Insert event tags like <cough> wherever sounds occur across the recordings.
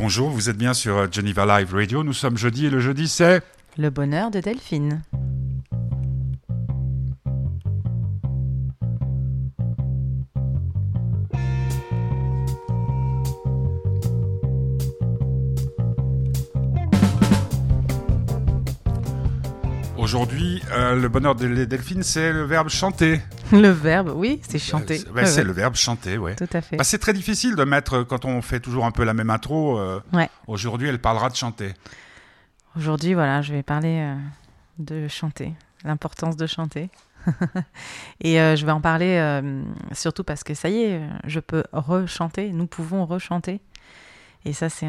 Bonjour, vous êtes bien sur euh, Geneva Live Radio. Nous sommes jeudi et le jeudi c'est Le bonheur de Delphine. Le bonheur de Delphine, c'est le verbe chanter. <laughs> Le verbe, oui, c'est chanter. Euh, c'est le verbe chanter, ouais. Tout à fait. Bah, c'est très difficile de mettre, quand on fait toujours un peu la même intro. euh, Ouais. Aujourd'hui, elle parlera de chanter. Aujourd'hui, voilà, je vais parler euh, de chanter, l'importance de chanter. <laughs> Et euh, je vais en parler euh, surtout parce que ça y est, je peux rechanter, nous pouvons rechanter. Et ça, c'est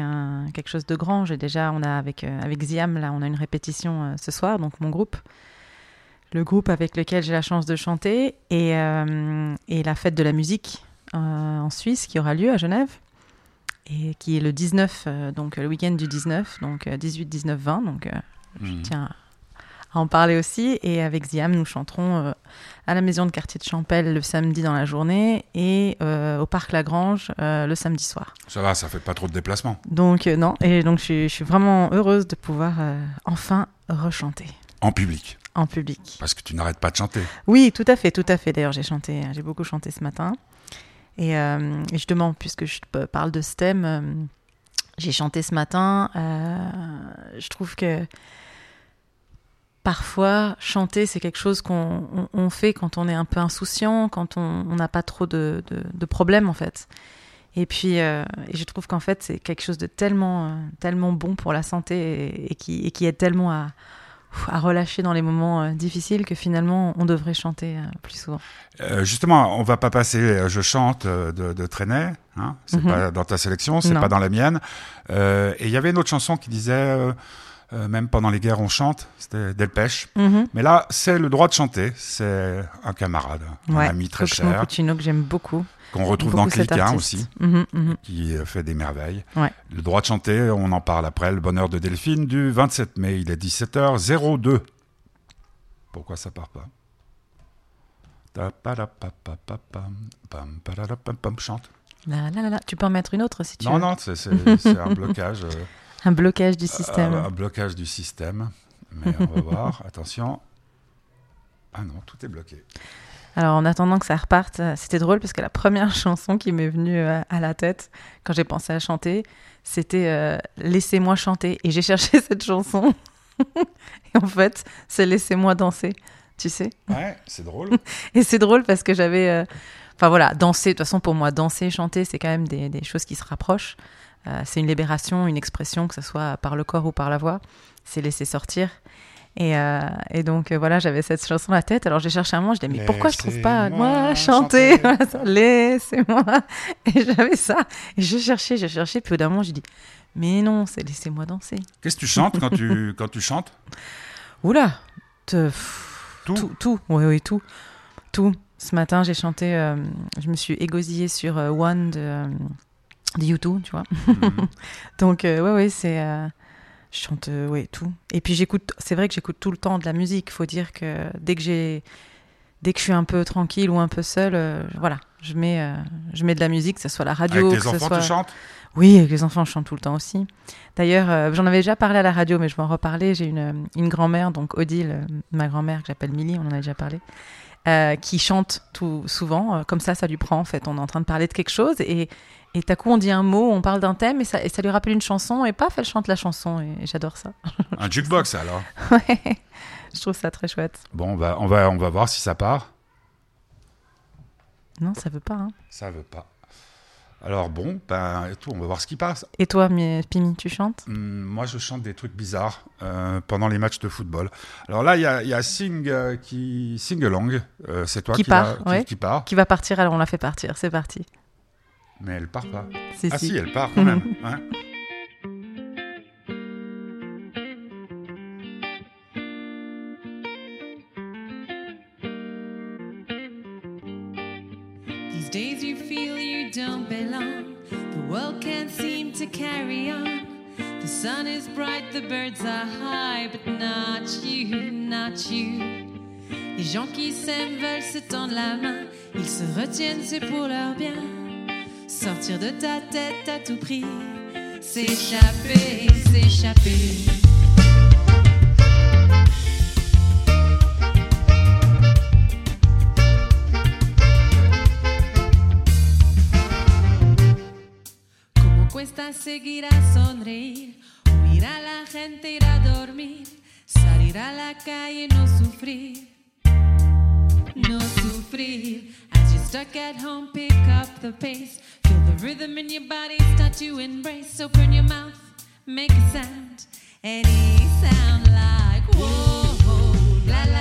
quelque chose de grand. J'ai déjà, on a avec, euh, avec Ziam, là, on a une répétition ce soir, donc mon groupe. Le groupe avec lequel j'ai la chance de chanter. Et, euh, et la fête de la musique euh, en Suisse qui aura lieu à Genève. Et qui est le 19, euh, donc le week-end du 19, donc euh, 18, 19, 20. Donc je Mhm. tiens à en parler aussi. Et avec Ziam, nous chanterons à la maison de quartier de Champel le samedi dans la journée et au parc Lagrange le samedi soir. Ça va, ça fait pas trop de déplacements. Donc non, et donc je suis, je suis vraiment heureuse de pouvoir enfin rechanter En public. en public. Parce que tu n'arrêtes pas de chanter. Oui, tout à fait, tout à fait. D'ailleurs, j'ai chanté, j'ai beaucoup chanté ce matin. Et, euh, et justement, puisque je parle de ce thème, euh, j'ai chanté ce matin. euh, je trouve que parfois, chanter, c'est quelque chose qu'on on- on fait quand on est un peu insouciant, quand on on n'a pas trop de, de- de problèmes, en fait. Et puis, euh, et je trouve qu'en fait, c'est quelque chose de tellement, euh, tellement bon pour la santé et, et qui, et qui aide tellement à, à relâcher dans les moments euh, difficiles que finalement, on devrait chanter euh, plus souvent. Euh, justement, on va pas passer Je chante de, de Trenet. Hein c'est Mhm. pas dans ta sélection, c'est pas dans la mienne. Euh, et il y avait une autre chanson qui disait euh, euh, Même pendant les guerres, on chante. C'était Delpech. Mais là, c'est le droit de chanter. C'est un camarade, un Ouais, ami très Cosmo cher, Puccino que j'aime beaucoup. qu'on retrouve Beaucoup dans Cliquin aussi, Mhm, mhm. qui euh, fait des merveilles. Ouais. Le droit de chanter, on en parle après. Le bonheur de Delphine du 27 mai. Il est 17h02. Pourquoi ça part pas? Chante. Là, là, là. Tu peux en mettre une autre si tu Non, veux. non, c'est c'est- c'est un <laughs> blocage. Euh, Un blocage du système. Un, un blocage du système. Mais on va voir. <laughs> Attention. Ah non, tout est bloqué. Alors, en attendant que ça reparte, euh, c'était drôle parce que la première <laughs> chanson qui m'est venue euh, à la tête quand j'ai pensé à chanter, c'était euh, Laissez-moi chanter. Et j'ai <laughs> cherché cette chanson. et en fait, c'est Laissez-moi danser. Tu sais? Ouais, c'est drôle. Et c'est drôle parce que j'avais. euh, Enfin voilà, danser, de toute façon, pour moi, danser, chanter, c'est quand même des, des choses qui se rapprochent. Euh, c'est une libération, une expression, que ce soit par le corps ou par la voix. C'est laisser sortir. Et, euh, et donc, euh, voilà, j'avais cette chanson à la tête. Alors, j'ai cherché un moment, je disais, mais pourquoi je trouve pas, moi, chanter, chanter. <laughs> Laissez-moi. Et j'avais ça. Et je cherchais, je cherchais. Puis au d'un moment, j'ai dit, mais non, c'est laissez-moi danser. Qu'est-ce que tu chantes quand tu, <laughs> quand tu chantes? Oula te- Tout tout, tout, oui, oui, tout, tout. Ce matin, j'ai chanté, euh, je me suis égosillée sur euh, One de, euh, de U2, tu vois. Mhm. <laughs> Donc, euh, ouais, ouais, c'est. euh, je chante, euh, ouais, tout. Et puis, j'écoute, c'est vrai que j'écoute tout le temps de la musique. faut dire que dès que j'ai. Dès que je suis un peu tranquille ou un peu seule, euh, voilà, je mets, je mets de la musique, que ce soit la radio, Avec que tes ce enfants, soit... tu chantes? Oui, avec les enfants, je chante tout le temps aussi. D'ailleurs, j'en avais déjà parlé à la radio, mais je vais en reparler. J'ai une, une grand-mère, donc Odile, ma grand-mère que j'appelle Milly, on en a déjà parlé, euh, qui chante tout souvent. euh, comme ça, ça lui prend en fait. On est en train de parler de quelque chose et et à coup on dit un mot, on parle d'un thème et ça, et ça lui rappelle une chanson et paf, elle chante la chanson et, et j'adore ça. Un jukebox <laughs> alors. Ouais, je trouve ça très chouette. Bon, on va, on, va, on va voir si ça part. Non, ça veut pas. Hein. Ça veut pas. Alors bon, ben, et tout, on va voir ce qui passe. Et toi, mi- Pimi, tu chantes? Hum, moi, je chante des trucs bizarres euh, pendant les matchs de football. Alors là, il y a, il y a Sing euh, qui Sing Along. Euh, c'est toi Qui qui, part, qui- ouais. qui part, Qui va partir Alors on la fait partir. C'est parti. mais elle part pas. Si, Ah si. si, elle part quand même. hein. Carry on. The sun is bright, the birds are high, but not you, not you. Les gens qui s'aiment veulent se tendre la main. Ils se retiennent, c'est pour leur bien. Sortir de ta tête à tout prix. S'échapper, s'échapper. Seguir a sonreír, huir a la gente, ir a dormir, salir a la calle, no sufrir, no sufrir. As you're stuck at home, pick up the pace, feel the rhythm in your body start to embrace. Open your mouth, make a sound, any sound like whoa, la la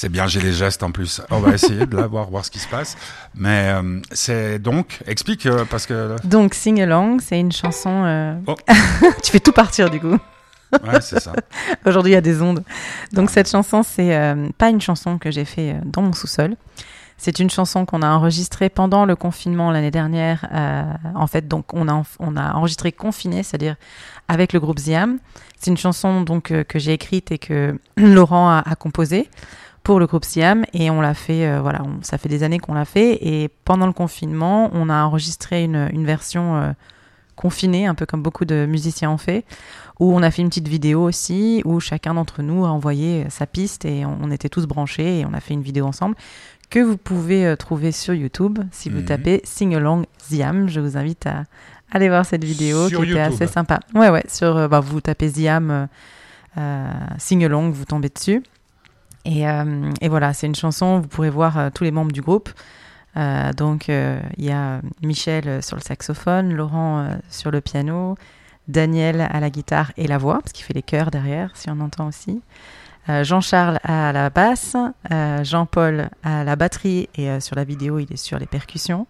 C'est bien, j'ai les gestes en plus. On va essayer de la voir, voir ce qui se passe. Mais euh, c'est donc, explique, euh, parce que. Donc, Sing Along, c'est une chanson. euh, Oh. <laughs> tu fais tout partir du coup. Ouais, c'est ça. <laughs> Aujourd'hui, il y a des ondes. Donc, cette chanson, c'est pas une chanson que j'ai fait dans mon sous-sol. C'est une chanson qu'on a enregistrée pendant le confinement l'année dernière. En fait, donc on a, on a enregistré confiné, c'est-à-dire avec le groupe Ziam. C'est une chanson donc que j'ai écrite et que <clears throat> Laurent a, a composée pour le groupe Siam et on l'a fait, euh, voilà, on- ça fait des années qu'on l'a fait et pendant le confinement, on a enregistré une, une version euh, confinée, un peu comme beaucoup de musiciens ont fait, où on a fait une petite vidéo aussi, où chacun d'entre nous a envoyé sa piste et on, on était tous branchés et on a fait une vidéo ensemble que vous pouvez euh, trouver sur YouTube si vous Mhm. tapez Sing Along Ziam. Je vous invite à aller voir cette vidéo Sur qui était assez sympa. Ouais, ouais, sur, euh, bah, vous tapez Ziam euh, euh, Sing Along, vous tombez dessus. Et, euh, et voilà, c'est une chanson, vous pourrez voir euh, tous les membres du groupe. Euh, donc, il y a Michel sur le saxophone, Laurent sur le piano, Daniel à la guitare et la voix, parce qu'il fait les chœurs derrière, si on entend aussi. Euh, Jean-Charles à la basse, euh, Jean-Paul à la batterie et euh, sur la vidéo, il est sur les percussions.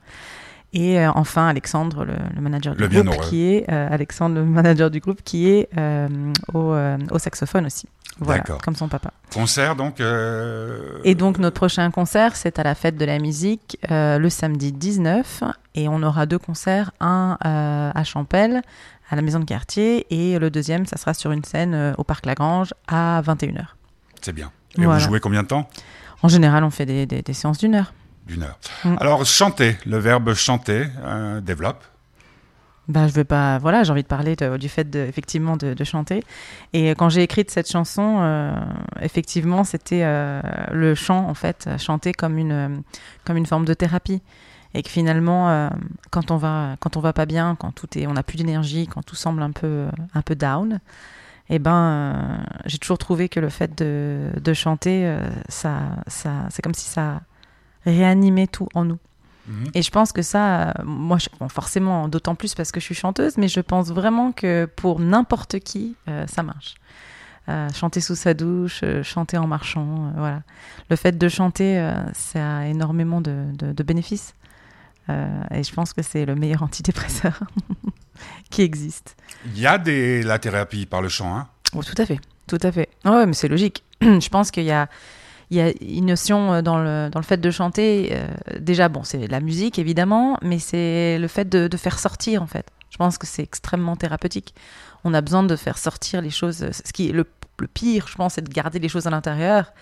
Et enfin, Alexandre, le, le manager du Le groupe, qui est Alexandre, le manager du groupe, qui est au, au saxophone aussi. Voilà, comme son papa. Concert, donc. euh, Et donc notre prochain concert, c'est à la fête de la musique euh, le samedi 19 et on aura deux concerts, un euh, à Champel à la maison de quartier et le deuxième, ça sera sur une scène au parc Lagrange à 21h. C'est bien. Et Voilà. vous jouez combien de temps? En général, on fait des, des- des séances d'une heure. D'une heure. Mm. Alors, chanter, le verbe chanter, développe. Bah, je veux pas. Voilà, j'ai envie de parler du fait de, effectivement de, chanter. Et quand j'ai écrit cette chanson, euh, effectivement, c'était euh, le chant en fait, chanter comme une euh, comme une forme de thérapie. Et que finalement, quand on va quand on va pas bien, quand tout est, on n'a plus d'énergie, quand tout semble un peu un peu down, eh ben, j'ai toujours trouvé que le fait de, chanter, ça ça c'est comme si ça réanimait tout en nous. Mhm. Et je pense que ça, moi, je- bon, forcément, d'autant plus parce que je suis chanteuse, mais je pense vraiment que pour n'importe qui, euh, ça marche. Euh, chanter sous sa douche, euh, chanter en marchant, euh, voilà. Le fait de chanter, euh, ça a énormément de, de- de bénéfices. Et je pense que c'est le meilleur antidépresseur <laughs> qui existe. Il y a des, la thérapie par le chant. Hein Oh, tout à fait, tout à fait. Ah ouais, mais c'est logique. <clears throat> je pense qu'il y a, il y a une notion euh, dans le, dans le fait de chanter. euh, déjà, bon, c'est la musique évidemment, mais c'est le fait de, de faire sortir en fait. Je pense que c'est extrêmement thérapeutique. On a besoin de faire sortir les choses. Ce qui est le, le pire, je pense, c'est de garder les choses à l'intérieur.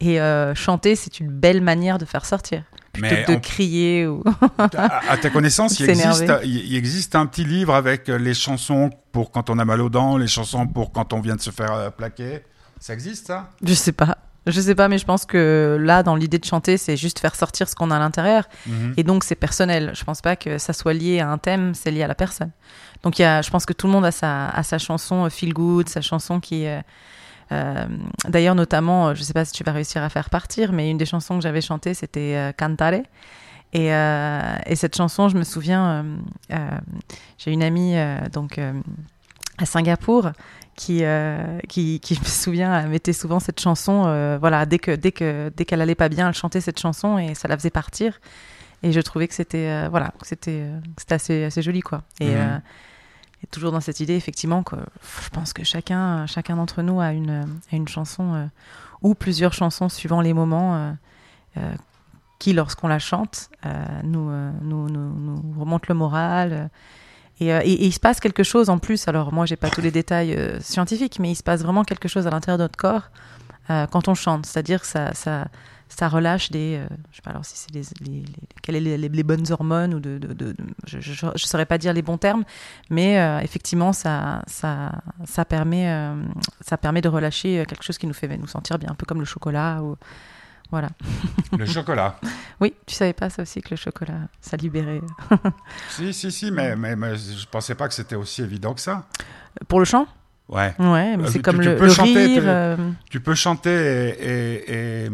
Et euh, chanter, c'est une belle manière de faire sortir. Plutôt Mais que de on- crier ou. à, à ta connaissance, il <laughs> existe, il existe un petit livre avec les chansons pour quand on a mal aux dents, les chansons pour quand on vient de se faire euh, plaquer. Ça existe, ça? Je sais pas. Je sais pas, mais je pense que là, dans l'idée de chanter, c'est juste faire sortir ce qu'on a à l'intérieur. Mhm. Et donc, c'est personnel. Je pense pas que ça soit lié à un thème, c'est lié à la personne. Donc, il y a, je pense que tout le monde a sa, a sa chanson euh, Feel Good, sa chanson qui. euh, euh, D'ailleurs, notamment, je sais pas si tu vas réussir à faire partir, mais une des chansons que j'avais chantées, c'était euh, Cantare. Et, et cette chanson, je me souviens, j'ai une amie donc à Singapour qui, euh, qui, qui, je me souviens, mettait souvent cette chanson. euh, voilà, dès que dès que dès qu'elle allait pas bien, elle chantait cette chanson et ça la faisait partir. Et je trouvais que c'était euh, voilà, c'était c'était assez assez joli quoi. Et, Mhm. et toujours dans cette idée effectivement que je pense que chacun chacun d'entre nous a une a une chanson ou plusieurs chansons suivant les moments qui lorsqu'on la chante nous, nous, nous nous remonte le moral. Euh, et, il se passe quelque chose en plus. Alors moi, j'ai pas tous les détails euh, scientifiques, mais il se passe vraiment quelque chose à l'intérieur de notre corps euh, quand on chante. C'est-à-dire que ça, ça, relâche des, euh, je sais pas alors si c'est les, les, les- quelles les, les- bonnes hormones ou je, je, saurais pas dire les bons termes, mais effectivement, ça, permet, de relâcher quelque chose qui nous fait nous sentir bien, un peu comme le chocolat voilà. Le chocolat. <laughs> Oui, tu savais pas ça aussi que le chocolat, ça libérait. <laughs> si, si, si, mais, mais, mais je pensais pas que c'était aussi évident que ça. Pour le chant? Ouais. Ouais, mais Euh, c'est tu- comme tu le, peux le chanter, rire. tu- euh, Tu peux chanter et, et- et,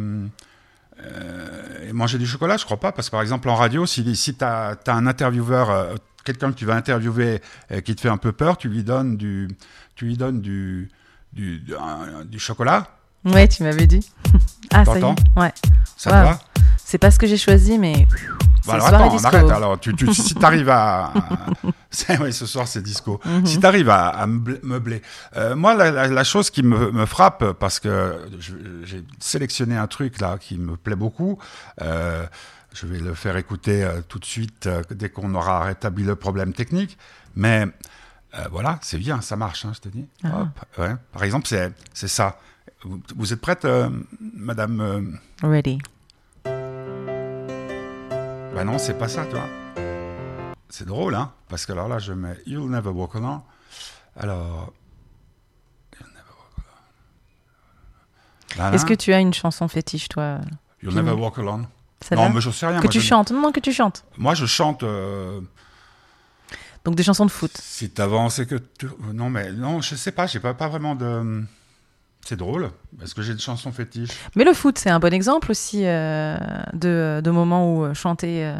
euh, et manger du chocolat, je crois pas, parce que par exemple en radio, si, si tu as, un intervieweur, quelqu'un que tu vas interviewer qui te fait un peu peur, tu lui donnes du, tu lui donnes du, du, du chocolat, Ouais, tu m'avais dit. <laughs> ah, ça y est. Ouais. ça Wow. te va C'est pas ce que j'ai choisi, mais. Bah alors attends, on arrête. Alors, tu, tu, <laughs> si tu arrives à, <laughs> ouais, ce soir, c'est disco. Mhm. Si tu arrives à, à meubler-. Euh, moi, la, la- la chose qui me, me frappe, parce que j'ai sélectionné un truc là qui me plaît beaucoup, euh, je vais le faire écouter euh, tout de suite euh, dès qu'on aura rétabli le problème technique. Mais euh, voilà, c'est bien, ça marche, hein, je te dis. Ah. Hop, ouais. Par exemple, c'est c'est ça. Vous, vous êtes prête, euh, madame euh, Ready. Bah non, c'est pas ça, tu vois. C'est drôle, hein Parce que alors là, je mets You'll Never Walk Alone. Alors. You'll Never Walk Alone. Là, là, Est-ce que tu as une chanson fétiche, toi You'll Never Walk Alone. Non, mais je sais rien. Que moi, tu je- chantes Non, que tu chantes. Moi, je chante. Donc des chansons de foot. si t'avances que tu. Non, mais non, je sais pas. J'ai pas, pas vraiment de. C'est drôle. Est-ce que j'ai une chanson fétiche? Mais le foot, c'est un bon exemple aussi euh, de, de moments où euh, chanter, euh,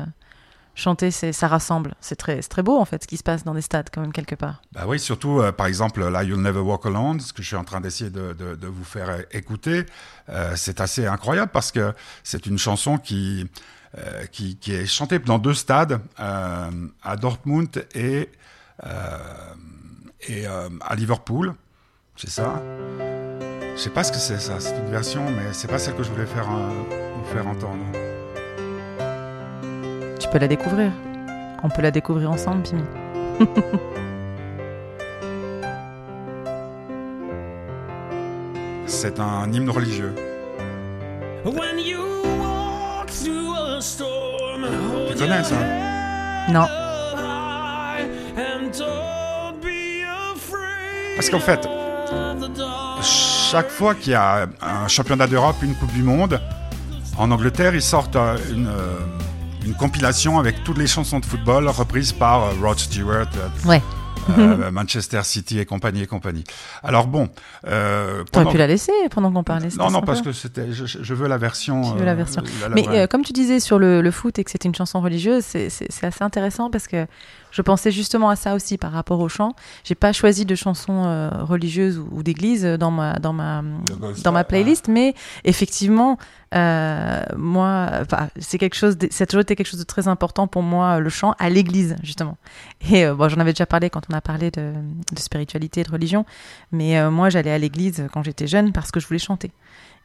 chanter ça rassemble. C'est très, très beau, en fait, ce qui se passe dans des stades, quand même, quelque part. Bah oui, surtout, euh, par exemple, là, You'll Never Walk Alone, ce que je suis en train d'essayer de, de- de vous faire écouter, c'est assez incroyable parce que c'est une chanson qui, euh, qui, qui est chantée dans deux stades, euh, à Dortmund et, euh, et euh, à Liverpool. C'est ça Je sais pas ce que c'est ça, c'est une version, mais c'est pas celle que je voulais faire, euh, vous faire entendre. Tu peux la découvrir. On peut la découvrir ensemble, Pimi. <laughs> C'est un hymne religieux. When you Tu connais ça? Non. Parce qu'en fait, chaque fois qu'il y a un championnat d'Europe, une Coupe du Monde, en Angleterre, ils sortent euh, une, euh, une compilation avec toutes les chansons de football reprises par euh, Rod Stewart, Ouais. Euh, Manchester City et compagnie et compagnie. Alors bon, euh, pendant- pu la laisser pendant qu'on parlait. non non parce que c'était, je, je veux la version. Tu veux la version. la- la Mais euh, comme tu disais sur le, le foot et que c'était une chanson religieuse, c'est assez intéressant parce que je pensais justement à ça aussi par rapport au chant. J'ai pas choisi de chansons euh, religieuses ou, ou d'église dans ma dans ma dans ma ouais. playlist, mais effectivement, euh, moi, c'est quelque chose, de- ça a toujours été quelque chose de très important pour moi, le chant à l'église justement. Et euh, bon, j'en avais déjà parlé quand on a parlé de, de spiritualité et de religion, mais euh, moi, j'allais à l'église quand j'étais jeune parce que je voulais chanter.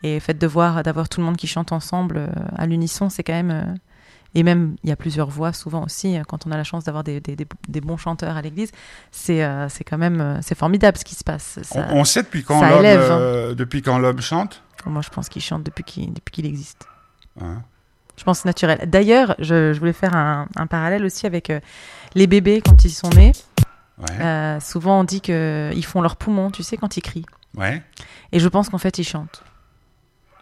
Et le fait de voir, d'avoir tout le monde qui chante ensemble à l'unisson, c'est quand même. Et même, il y a plusieurs voix souvent aussi, euh, quand on a la chance d'avoir des, des- des- des bons chanteurs à l'église, c'est euh, c'est quand même euh, c'est formidable ce qui se passe. Ça- on, on sait depuis quand l'homme hein. euh, depuis quand l'homme chante? moi, je pense qu'il chante depuis qu'il depuis qu'il existe. Hein? Je pense que c'est naturel. D'ailleurs, je, je voulais faire un, un parallèle aussi avec euh, les bébés quand ils sont nés. Ouais. Souvent, on dit qu'ils font leurs poumons, tu sais, quand ils crient. ouais. Et je pense qu'en fait, ils chantent.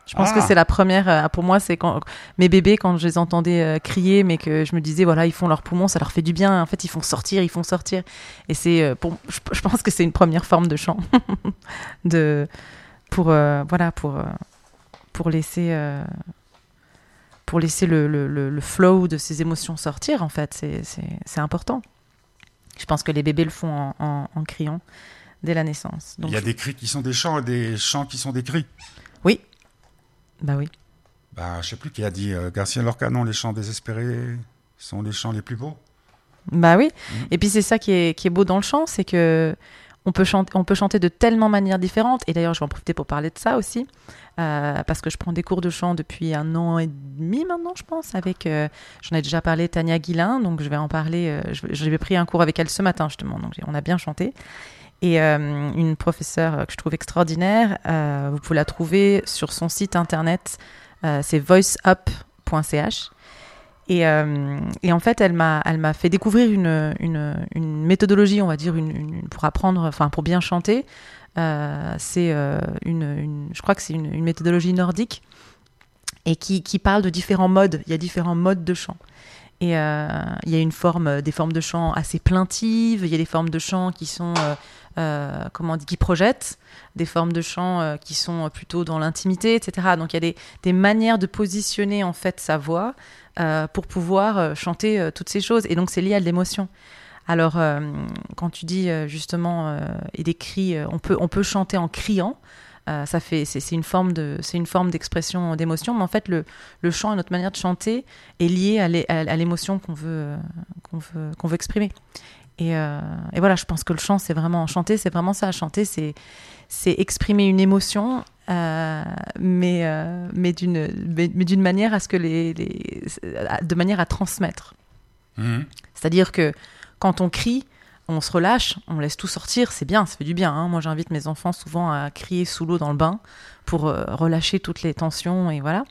Je pense que Ah. c'est la première. euh, pour moi, c'est quand mes bébés, quand je les entendais euh, crier, mais que je me disais, voilà, ils font leurs poumons, ça leur fait du bien. En fait, ils font sortir, ils font sortir. Et c'est, euh, pour, je, pense que c'est une première forme de chant, <laughs> de, pour, euh, voilà, pour, pour laisser, euh, pour laisser le, le, le, flow de ces émotions sortir. En fait, c'est, important. Je pense que les bébés le font en, en, en criant dès la naissance. Donc, Il y a des cris qui sont des chants et des chants qui sont des cris. Bah oui. Bah, je sais plus qui a dit euh, Garcia Lorca, non, les chants désespérés sont les chants les plus beaux. Bah oui. Mhm. Et puis c'est ça qui est, qui est beau dans le chant, c'est que on peut, chanter, on peut chanter de tellement manières différentes. Et d'ailleurs, je vais en profiter pour parler de ça aussi, euh, parce que je prends des cours de chant depuis un an et demi maintenant, je pense. Avec, euh, j'en ai déjà parlé, Tania Guilin, donc je vais en parler. Euh, J'avais pris un cours avec elle ce matin justement, donc on a bien chanté. Et euh, une professeure que je trouve extraordinaire, euh, vous pouvez la trouver sur son site internet, euh, c'est voiceup.ch. Et, en fait, elle m'a, fait découvrir une, une, méthodologie, on va dire, une, pour apprendre, enfin pour bien chanter. C'est une, je crois que c'est une, méthodologie nordique et qui, qui parle de différents modes. Il y a différents modes de chant. Et il y a une forme, des formes de chant assez plaintives. Il y a des formes de chant qui sont, euh, comment dit, qui projettent. Des formes de chant euh, qui sont plutôt dans l'intimité, etc. Donc il y a des, manières de positionner en fait sa voix euh, pour pouvoir chanter toutes ces choses. Et donc, c'est lié à l'émotion. Alors, quand tu dis justement, et des cris, on, peut, on peut chanter en criant. Ça fait, c'est, une forme de, c'est une forme d'expression d'émotion, mais en fait, le, le chant et notre manière de chanter est lié à, l'é- à- à l'émotion qu'on veut, qu'on veut, qu'on veut exprimer. Et, euh, et voilà, je pense que le chant, c'est vraiment chanter, c'est vraiment ça. Chanter, c'est c'est exprimer une émotion, euh, mais euh, mais d'une mais, mais d'une manière à ce que les, les de manière à transmettre. Mhm. C'est-à-dire que quand on crie, on se relâche, on laisse tout sortir, c'est bien, ça fait du bien. hein. Moi, j'invite mes enfants souvent à crier sous l'eau dans le bain pour euh, relâcher toutes les tensions et voilà.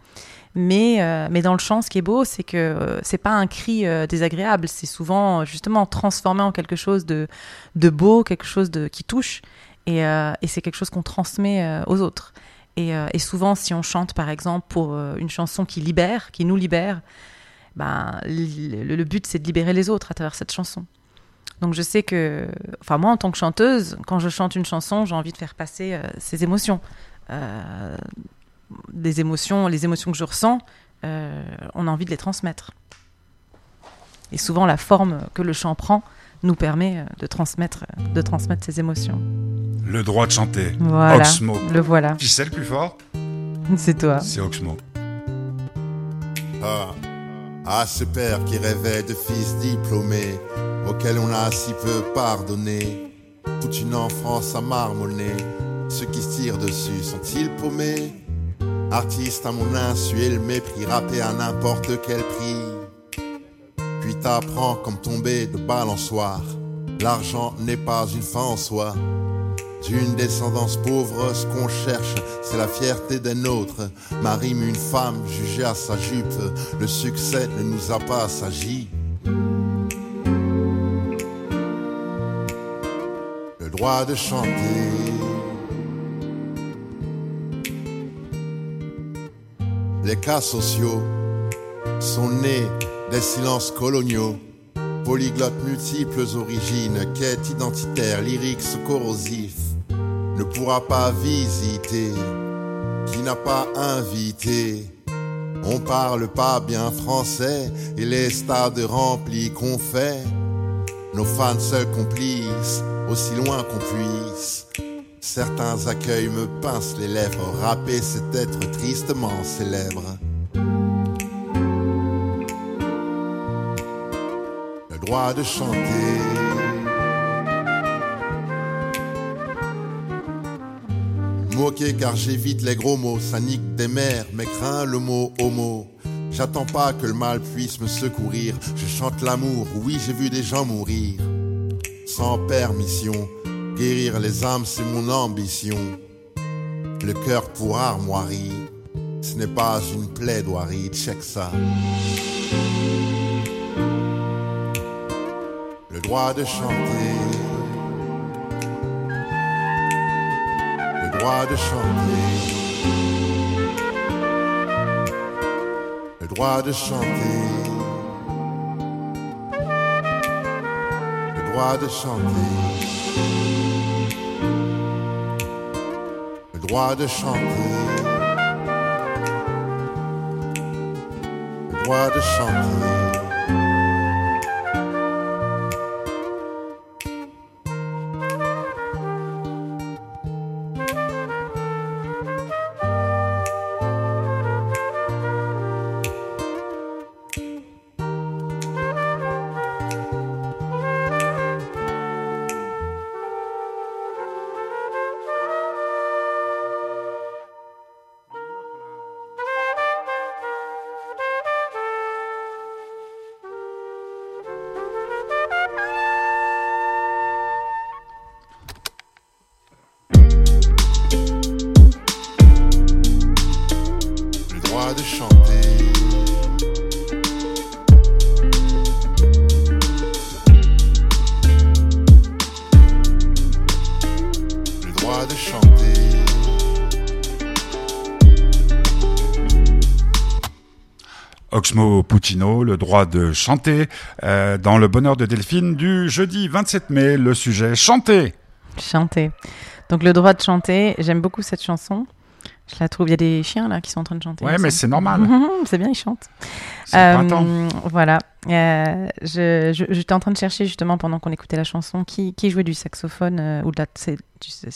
Mais, euh, mais dans le chant, ce qui est beau, c'est que euh, c'est pas un cri euh, désagréable, c'est souvent justement transformé en quelque chose de, beau, quelque chose de, qui touche, et, c'est quelque chose qu'on transmet aux autres. Et, souvent, si on chante par exemple pour une chanson qui libère, qui nous libère, ben, le but c'est de libérer les autres à travers cette chanson. Donc je sais que, enfin moi en tant que chanteuse, quand je chante une chanson, j'ai envie de faire passer euh, ces émotions, Euh, des émotions, les émotions que je ressens, euh, on a envie de les transmettre. Et souvent la forme que le chant prend nous permet euh, de transmettre, de transmettre ces émotions. Le droit de chanter. Voilà, Oxmo. le voilà, Qui c'est le plus fort? C'est toi. C'est Oxmo. Ah, ah, ce père qui rêvait de fils diplômés, auquel on a si peu pardonné. Toute une enfance à marmonner, ceux qui se tirent dessus sont-ils paumés? Artiste à mon insu et le mépris, rappé à n'importe quel prix. Puis t'apprends comme tomber de balançoire, l'argent n'est pas une fin en soi. D'une descendance pauvre, ce qu'on cherche, c'est la fierté des nôtres. Ma rime, une femme jugée à sa jupe, le succès ne nous a pas assagi. Le droit de chanter. Les cas sociaux sont nés des silences coloniaux. Polyglottes multiples origines, quête identitaire, lyriques corrosif, ne pourra pas visiter qui n'a pas invité. On parle pas bien français et les stades remplis qu'on fait. Nos fans seuls complices, aussi loin qu'on puisse. Certains accueils me pincent les lèvres, rapper c'est être tristement célèbre. Le droit de chanter. Moqué car j'évite les gros mots, ça nique des mères, mais crains le mot homo. J'attends pas que le mal puisse me secourir, je chante l'amour, oui j'ai vu des gens mourir. Sans permission, guérir les âmes c'est mon ambition. Le cœur pour armoirie, ce n'est pas une plaidoirie, check ça. Le droit de chanter. Droit de chanter. Le droit de chanter. Le droit de chanter. Le droit de chanter. Le droit de chanter. Chanter. Le droit de chanter. Oxmo Puccino, le droit de chanter euh, dans le bonheur de Delphine du jeudi 27 mai. Le sujet chanter. Chanter. Donc le droit de chanter, j'aime beaucoup cette chanson. Je la trouve. Il y a des chiens là qui sont en train de chanter. Ouais, mais c'est normal. <laughs> c'est bien, ils chantent. Euh, printemps. voilà. Euh, je, je- j'étais en train de chercher justement pendant qu'on écoutait la chanson qui, qui jouait du saxophone euh, ou de la. C'est,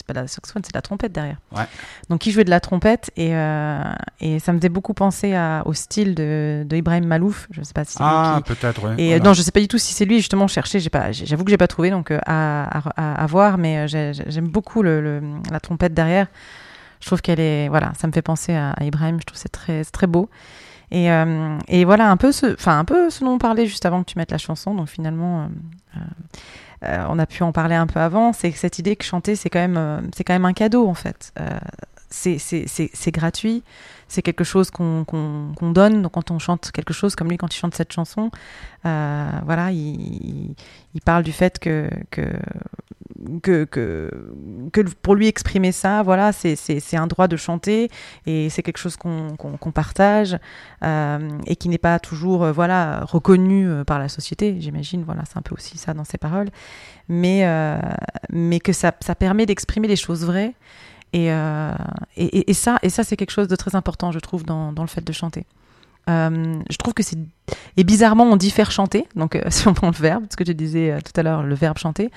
pas la saxophone, c'est de la trompette derrière. Ouais. Donc qui jouait de la trompette et, euh, et ça me faisait beaucoup penser à- au style de, de Ibrahim Malouf. Je sais pas si c'est lui Ah, qui- peut-être, ouais. et euh, voilà. non, je sais pas du tout si c'est lui. Justement, j'ai- J'avoue que j'ai pas trouvé, donc à, à, à- à voir. Mais j'ai- j'ai- j'aime beaucoup le, le- la trompette derrière. Je trouve qu'elle est. Voilà, ça me fait penser à, Ibrahim. Je trouve c'est très, très beau. Et, euh, et voilà un peu ce, enfin un peu ce dont on parlait juste avant que tu mettes la chanson. Donc finalement, euh, euh, on a pu en parler un peu avant. C'est cette idée que chanter, c'est quand même, c'est quand même un cadeau en fait. C'est, gratuit. C'est quelque chose qu'on, qu'on, qu'on donne. Donc quand on chante quelque chose comme lui, quand il chante cette chanson, euh, voilà, il, il, parle du fait que que que, que, que pour lui exprimer ça, voilà, c'est, un droit de chanter et c'est quelque chose qu'on, qu'on partage euh, et qui n'est pas toujours euh, voilà reconnu euh, par la société, j'imagine. Voilà, c'est un peu aussi ça dans ses paroles, mais euh, mais que ça, ça permet d'exprimer les choses vraies et, euh, et, ça c'est quelque chose de très important, je trouve, dans, le fait de chanter. Euh, je trouve que c'est et bizarrement on dit faire chanter donc euh, <laughs> si on prend le verbe ce que je disais euh, tout à l'heure le verbe chanter.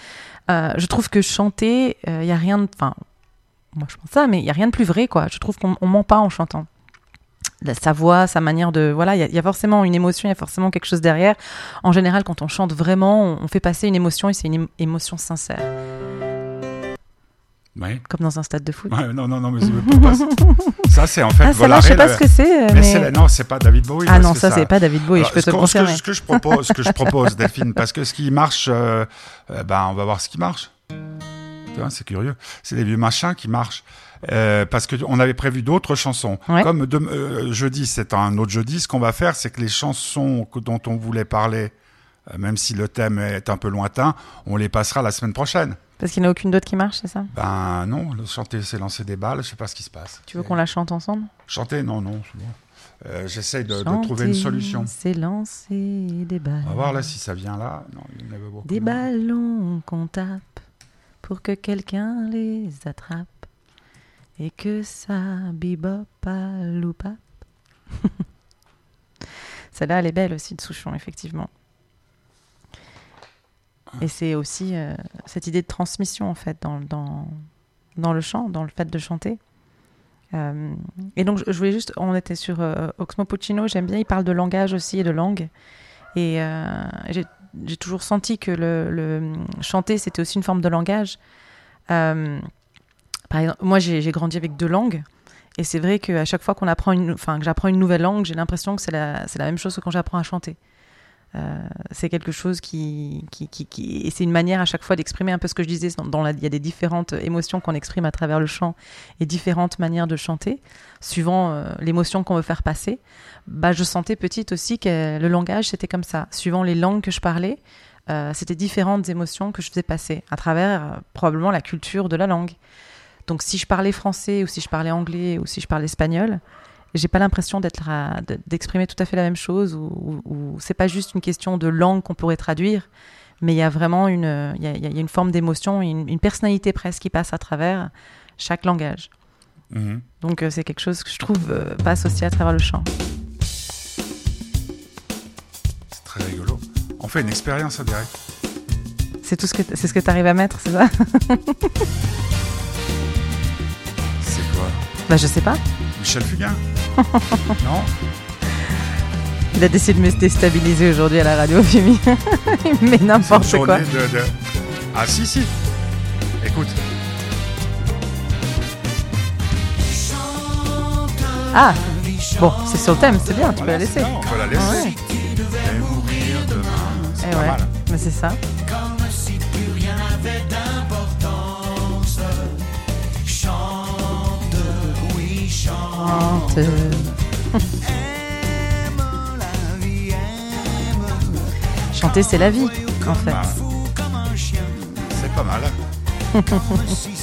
Je trouve que chanter il y a rien de enfin moi je pense ça mais il y a rien de plus vrai quoi. Je trouve qu'on on ment pas en chantant. Sa voix sa manière de voilà il y, a- forcément une émotion il y a forcément quelque chose derrière. En général quand on chante vraiment on, fait passer une émotion et c'est une émo- émotion sincère Comme dans un stade de foot Ouais, non, non, non, mais c'est pas <laughs> ça. Ça, c'est en fait. ah celle-là je sais pas le- ce que c'est euh, Mais, mais, c'est la- non, c'est pas David Bowie. ah non que ça c'est pas David Bowie Alors, je peux te ce que, ce que je propose, ce que je <laughs> propose, Delphine, parce que ce qui marche, euh, euh, ben, on va voir ce qui marche. Tu vois, c'est curieux. C'est des vieux machins qui marchent. Euh, parce que on avait prévu d'autres chansons. Ouais. Comme de- jeudi, c'est un autre jeudi. Ce qu'on va faire, c'est que les chansons dont on voulait parler, même si le thème est un peu lointain, on les passera la semaine prochaine. Parce qu'il n'y en a aucune d'autre qui marche c'est ça? Ben non, le chanter, c'est lancer des balles. Je sais pas ce qui se passe. tu veux qu'on la chante ensemble? Chanter, non, non. c'est bon. Euh, J'essaye de, de trouver une Chanter, solution. C'est lancer des balles. On va voir là si ça vient là. Non, il y en avait beaucoup. Des ballons qu'on tape pour que quelqu'un les attrape et que ça bebop à loupap. <laughs> Celle-là, elle est belle aussi de Souchon, effectivement. Et c'est aussi euh, cette idée de transmission, en fait, dans, dans, le chant, dans le fait de chanter. Euh, et donc, je, voulais juste, on était sur euh, Oxmo Puccino, j'aime bien, il parle de langage aussi et de langue. Et euh, j'ai toujours senti que le, chanter, c'était aussi une forme de langage. Par exemple, moi, j'ai grandi avec deux langues. Et c'est vrai qu'à chaque fois qu'on apprend une, enfin, que j'apprends une nouvelle langue, j'ai l'impression que c'est la, c'est la même chose que quand j'apprends à chanter. Euh, c'est quelque chose qui, qui, qui, et c'est une manière à chaque fois d'exprimer un peu ce que je disais. Dans, la- il y a des différentes émotions qu'on exprime à travers le chant et différentes manières de chanter, suivant euh, l'émotion qu'on veut faire passer. Bah, je sentais petite aussi que le langage c'était comme ça. Suivant les langues que je parlais, euh, c'était différentes émotions que je faisais passer à travers probablement la culture de la langue. Donc si je parlais français ou si je parlais anglais ou si je parlais espagnol, j'ai pas l'impression d'être d'exprimer tout à fait la même chose ou, ou, c'est pas juste une question de langue qu'on pourrait traduire, mais il y a vraiment une, il y a, il y a une forme d'émotion, une, une personnalité presque qui passe à travers chaque langage. Mhm. Donc euh, c'est quelque chose que je trouve euh, passe aussi à travers le chant. C'est très rigolo. On fait une expérience en direct. C'est tout ce que c'est ce que tu arrives à mettre, c'est ça? C'est quoi? Bah je sais pas. Michel Fugain <laughs> Non Il a décidé de me déstabiliser aujourd'hui à la radio, Fimi. Il met n'importe quoi. journée de, de- Ah si, si. Écoute. Ah Bon, c'est sur le thème, c'est bien, tu peux la laisser. on peut la laisser. Ah ouais. Et mourir demain. C'est Eh ouais, mal. mais c'est ça. Chante. <laughs> Chanter, c'est la vie, en fait. C'est pas mal. <laughs>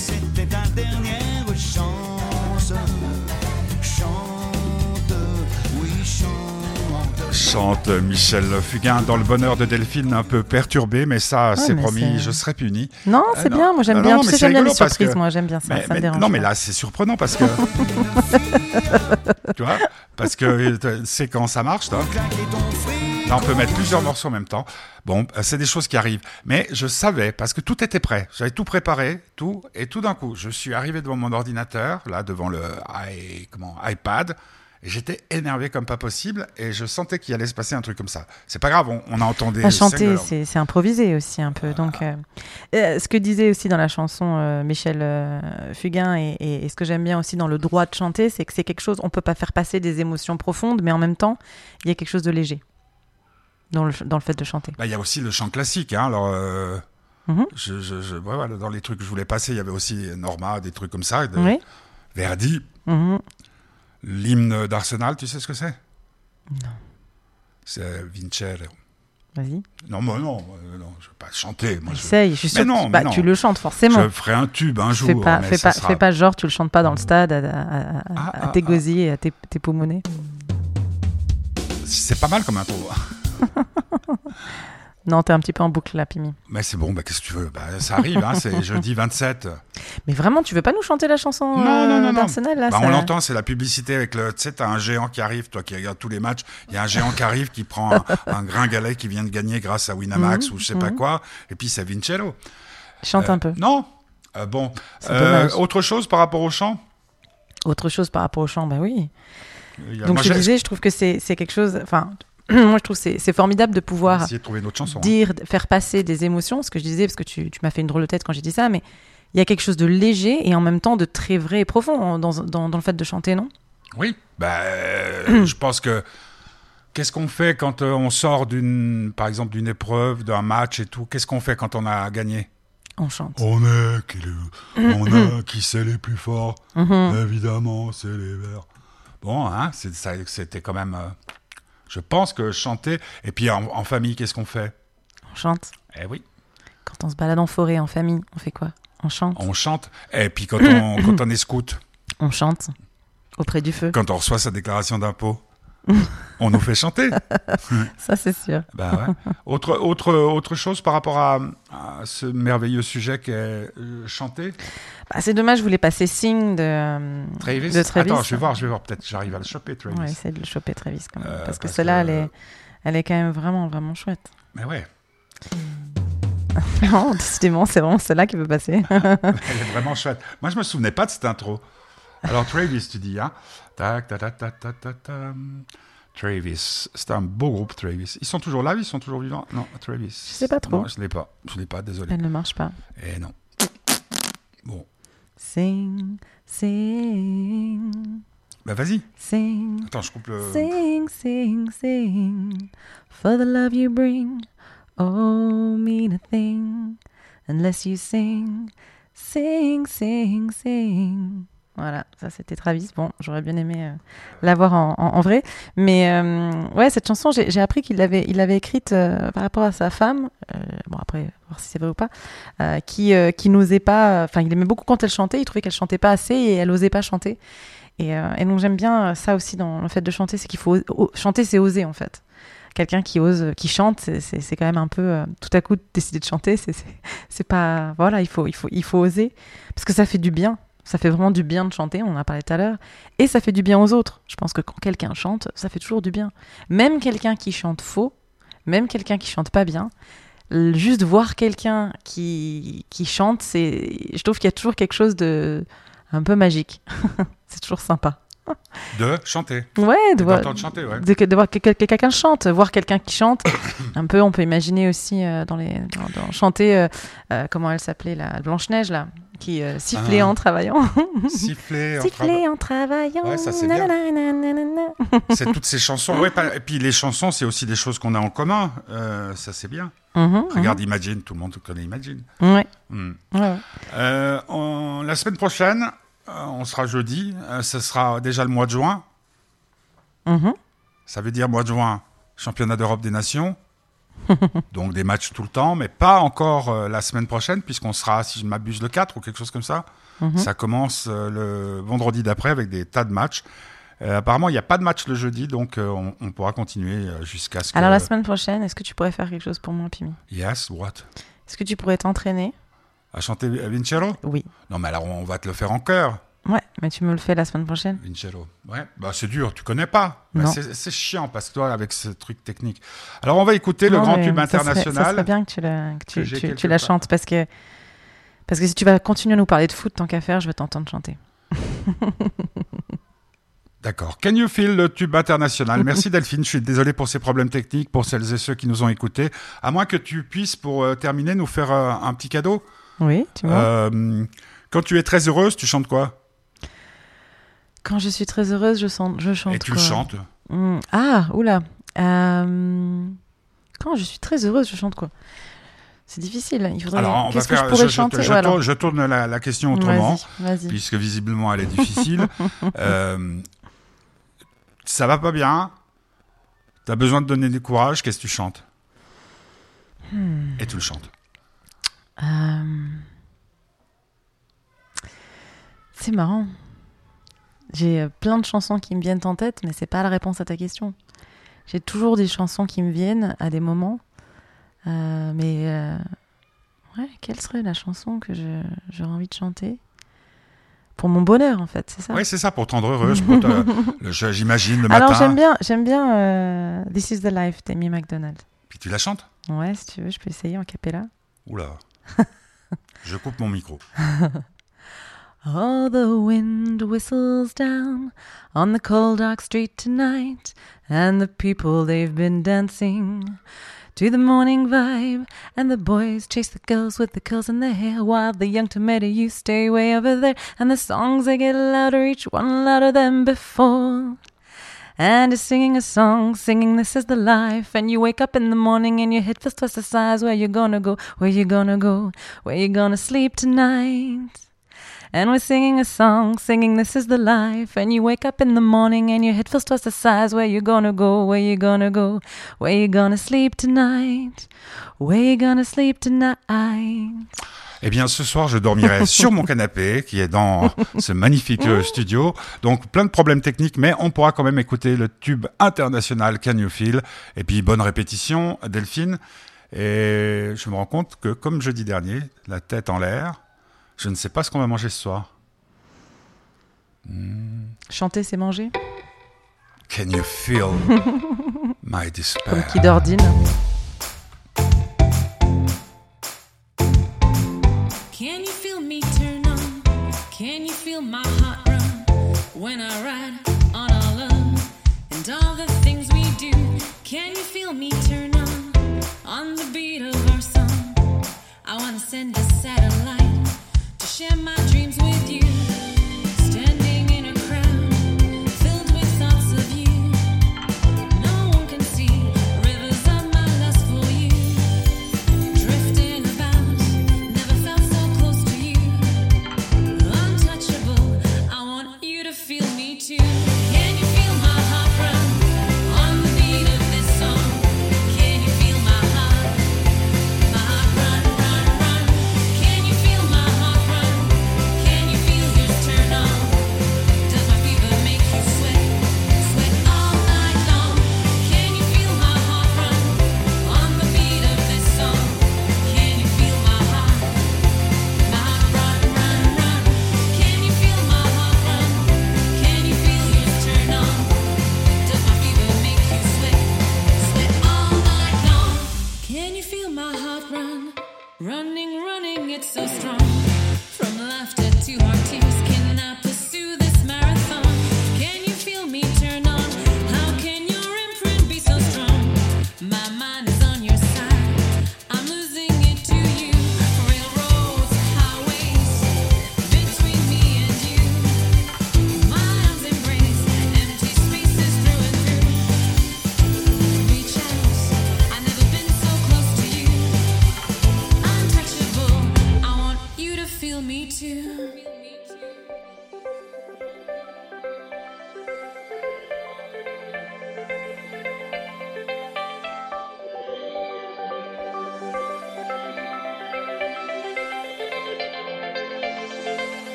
Chante Michel Fugain dans le bonheur de Delphine, un peu perturbé, mais ça, c'est promis, je serai puni. Non, Euh, c'est bien. Moi, j'aime bien. non, tu sais, j'aime bien les surprises. que- Moi, j'aime bien ça. Mais- ça me dérange. non, mais là, c'est surprenant parce que. <laughs> tu vois Parce que euh, c'est quand ça marche, toi. Là, on peut mettre plusieurs morceaux en même temps. Bon, euh, c'est des choses qui arrivent. Mais je savais, parce que tout était prêt. J'avais tout préparé, tout. Et tout d'un coup, je suis arrivé devant mon ordinateur, là, devant le i- comment, iPad. Et j'étais énervé comme pas possible. Et je sentais qu'il allait se passer un truc comme ça. C'est pas grave, on, on a entendu. Chanter, c'est improvisé aussi un peu. Donc, euh, euh, ce que disait aussi dans la chanson euh, Michel Fugain et, et- et ce que j'aime bien aussi dans le droit de chanter, c'est que c'est quelque chose. On peut pas faire passer des émotions profondes, mais en même temps, il y a quelque chose de léger dans le, dans le fait de chanter. Bah, il y a aussi le chant classique. Hein, alors, Mhm. je, je, je- ouais, voilà, dans les trucs que je voulais passer, il y avait aussi Norma, des trucs comme ça. de- Oui. Verdi, Mhm. L'hymne d'Arsenal, tu sais ce que c'est? Non. C'est Vincere. Vas-y. Non, moi, non, euh, non, je vais pas chanter. Moi, je, Essaye. Je suis non, que- bah, non. tu le chantes forcément. je ferai un tube un jour. Fais pas, mais fais, ça pas, sera- fais pas genre, tu le chantes pas dans le stade à, à- à- à- Ah, à ah, tes ah. gosiers et à tes, tes poumonnets. C'est pas mal comme intro. <laughs> Non, t'es un petit peu en boucle là, Pimi. Mais c'est bon, bah, qu'est-ce que tu veux? Bah, Ça arrive, hein, c'est <laughs> jeudi 27. Mais vraiment, tu veux pas nous chanter la chanson Non, euh, non, non, d'Arsenal là Bah, ça- On l'entend, c'est la publicité avec le. Tu sais, t'as un géant qui arrive, toi qui regardes tous les matchs. Il y a un géant qui arrive qui prend un, <laughs> un gringalet qui vient de gagner grâce à Winamax Mhm, ou je sais pas mhm. quoi. Et puis c'est Vincello. Chante Euh, un peu. Non. Euh, bon. Euh, autre chose par rapport au chant? Autre chose par rapport au chant, bah oui. Donc moi, je disais, je trouve que c'est c'est quelque chose. Enfin, <clears throat> moi je trouve que c'est formidable de pouvoir de trouver hein. dire, faire passer des émotions. Ce que je disais, parce que tu, tu m'as fait une drôle de tête quand j'ai dit ça, mais il y a quelque chose de léger et en même temps de très vrai et profond dans, dans, dans le fait de chanter, non? Oui. Bah, je pense que. Qu'est-ce qu'on fait quand euh, on sort d'une, par exemple, d'une épreuve, d'un match et tout Qu'est-ce qu'on fait quand on a gagné? On chante. On est qui, le- on a qui c'est les plus forts. Mhm. Évidemment, c'est les verts. Bon, hein, c'était quand même. euh, je pense que chanter. Et puis en, en famille, qu'est-ce qu'on fait? On chante. Eh oui, Quand on se balade en forêt, en famille, on fait quoi? On chante. on chante. Et puis quand on, <coughs> quand on est scout, On chante auprès du feu. quand on reçoit sa déclaration d'impôt, on nous fait chanter. <laughs> Ça, c'est sûr. Ouais. autre, autre, autre chose par rapport à, à ce merveilleux sujet qu'est euh, chanter Bah, c'est dommage, je voulais passer signe de, euh, Travis? de Travis. Attends, je vais voir, je vais voir. Peut-être j'arrive à le choper, Travis. Ouais, essayer de le choper très vite quand même. Euh, parce que celle-là, que- elle, est, elle est quand même vraiment, vraiment chouette. Mais ouais, <laughs> non, décidément, c'est vraiment celle-là qui peut passer. <laughs> elle est vraiment chouette. Moi, je me souvenais pas de cette intro. Alors, Travis, tu dis, hein Tac, ta, ta, ta, ta, ta, ta. Travis, c'est un beau groupe, Travis. Ils sont toujours là, ils sont toujours vivants? Non, Travis. Je sais pas trop. Non, je l'ai pas. Je l'ai pas, désolé. elle ne marche pas. Eh non. Bon, Sing, sing, bah vas-y. sing, Attends, je coupe le. sing, sing, sing. For the love you bring, oh, mean a thing. Unless you sing, sing, sing, sing. Voilà, ça c'était Travis. Bon, j'aurais bien aimé euh, l'avoir en, vrai. Mais euh, ouais, cette chanson, j'ai appris qu'il l'avait il l'avait écrite euh, par rapport à sa femme. bon, après, voir si c'est vrai ou pas. qui, qui n'osait pas. Enfin, il aimait beaucoup quand elle chantait. Il trouvait qu'elle chantait pas assez et elle osait pas chanter. Et, et donc, j'aime bien ça aussi dans le fait de chanter c'est qu'il faut. chanter, c'est oser en fait. Quelqu'un qui ose, qui chante, c'est- quand même un peu. tout à coup, décider de chanter, c'est pas. Voilà, il faut, il, faut, il faut oser. Parce que ça fait du bien. Ça fait vraiment du bien de chanter, on en a parlé tout à l'heure. Et ça fait du bien aux autres. Je pense que quand quelqu'un chante, ça fait toujours du bien. Même quelqu'un qui chante faux, même quelqu'un qui chante pas bien, juste voir quelqu'un qui, qui chante, c'est, je trouve qu'il y a toujours quelque chose de un peu magique. <laughs> c'est toujours sympa. De chanter. Ouais, de voir, chanter, ouais. de, de voir que, que- que quelqu'un chante, voir quelqu'un qui chante. <coughs> un peu, on peut imaginer aussi euh, dans les, dans, dans- chanter, euh, euh, comment elle s'appelait, la Blanche-Neige, là, qui euh, sifflait Ah. en travaillant. Siffler. en siffler en travaillant. Ouais, ça, c'est bien. nananana. C'est toutes ces chansons. Ouais, pas- Et puis les chansons, c'est aussi des choses qu'on a en commun. Euh, ça, c'est bien. Mhm, Regarde Imagine, tout le monde connaît Imagine. mhm. Ouais, Hmm. ouais. Euh, on- la semaine prochaine, on sera jeudi. ce sera déjà le mois de juin. Mhm. Ça veut dire mois de juin, championnat d'Europe des nations. <laughs> Donc des matchs tout le temps, mais pas encore euh, la semaine prochaine, puisqu'on sera, si je ne m'abuse, le 4 ou quelque chose comme ça. Mhm. Ça commence euh, le vendredi d'après avec des tas de matchs. Euh, apparemment, il n'y a pas de match le jeudi, donc on, on pourra continuer jusqu'à ce que. Alors la semaine prochaine, est-ce que tu pourrais faire quelque chose pour moi, Pimi? Yes, what? Est-ce que tu pourrais t'entraîner? À chanter Vincero Oui. Non, mais alors on va te le faire en chœur, Ouais, mais tu me le fais la semaine prochaine Vincero. Ouais, bah c'est dur, tu connais pas. Bah, c'est chiant parce que toi, avec ce truc technique. Alors on va écouter le grand tube ça serait- international. Ça serait bien que tu la, que que tu, j'ai tu- quelque tu la part. chantes parce que, parce que si tu vas continuer à nous parler de foot tant qu'à faire, je vais t'entendre chanter. <laughs> D'accord. Can you feel le tube international? Merci <laughs> Delphine. Je suis désolé pour ces problèmes techniques, pour celles et ceux qui nous ont écoutés. À moins que tu puisses, pour euh, terminer, nous faire euh, un petit cadeau. Oui, tu vois. Euh, quand tu es très heureuse, tu chantes quoi? Quand je suis très heureuse, je, sens, je chante Et tu quoi le chantes. Hmm, Ah, oula. Euh, Quand je suis très heureuse, je chante quoi C'est difficile. Il faudrait. Alors, on va Qu'est-ce que faire. je pourrais je, chanter? je tourne, je tourne la, la question autrement, Vas-y, vas-y. puisque visiblement elle est difficile. <laughs> euh, ça va pas bien. T'as besoin de donner du courage. Qu'est-ce que tu chantes? Hmm. Et tu le chantes. Euh, C'est marrant. J'ai euh, plein de chansons qui me viennent en tête, mais c'est pas la réponse à ta question. J'ai toujours des chansons qui me viennent à des moments, Euh, mais euh, ouais, quelle serait la chanson que j'aurais envie de chanter? Pour mon bonheur en fait, c'est ça? Oui, c'est ça, pour te rendre heureuse. pour te- <laughs> J'imagine le matin. Alors j'aime bien, j'aime bien euh, This Is the Life d'Amy McDonald. Puis tu la chantes? Ouais, si tu veux, je peux essayer en cappella. Oula. <laughs> je coupe mon micro. <laughs> Oh, the wind whistles down on the cold dark street tonight, and the people they've been dancing to the morning vibe, and the boys chase the girls with the curls in their hair, while the young tomato you stay way over there, and the songs they get louder, each one louder than before. And is singing a song, singing this is the life. And you wake up in the morning and your head feels twice the size. Where you gonna go? Where you gonna go? Where you gonna sleep tonight? And we're singing a song, singing this is the life. And you wake up in the morning and your head feels twice the size. Where you gonna go? Where you gonna go? Where you gonna sleep tonight? Where you gonna sleep tonight? Eh bien, ce soir, je dormirai <laughs> sur mon canapé, qui est dans ce magnifique euh, studio. Donc, plein de problèmes techniques, mais on pourra quand même écouter le tube international Can You Feel. Et puis, bonne répétition, Delphine. Et je me rends compte que, comme jeudi dernier, la tête en l'air, je ne sais pas ce qu'on va manger ce soir. Chanter, c'est manger? Can you feel <laughs> my Comme despair? qui d'ordine. Can you feel me turn on? Can you feel my heart run? When I ride on our love and all the things we do? Can you feel me turn on? On the beat of our song? I wanna send a satellite share my dreams with you.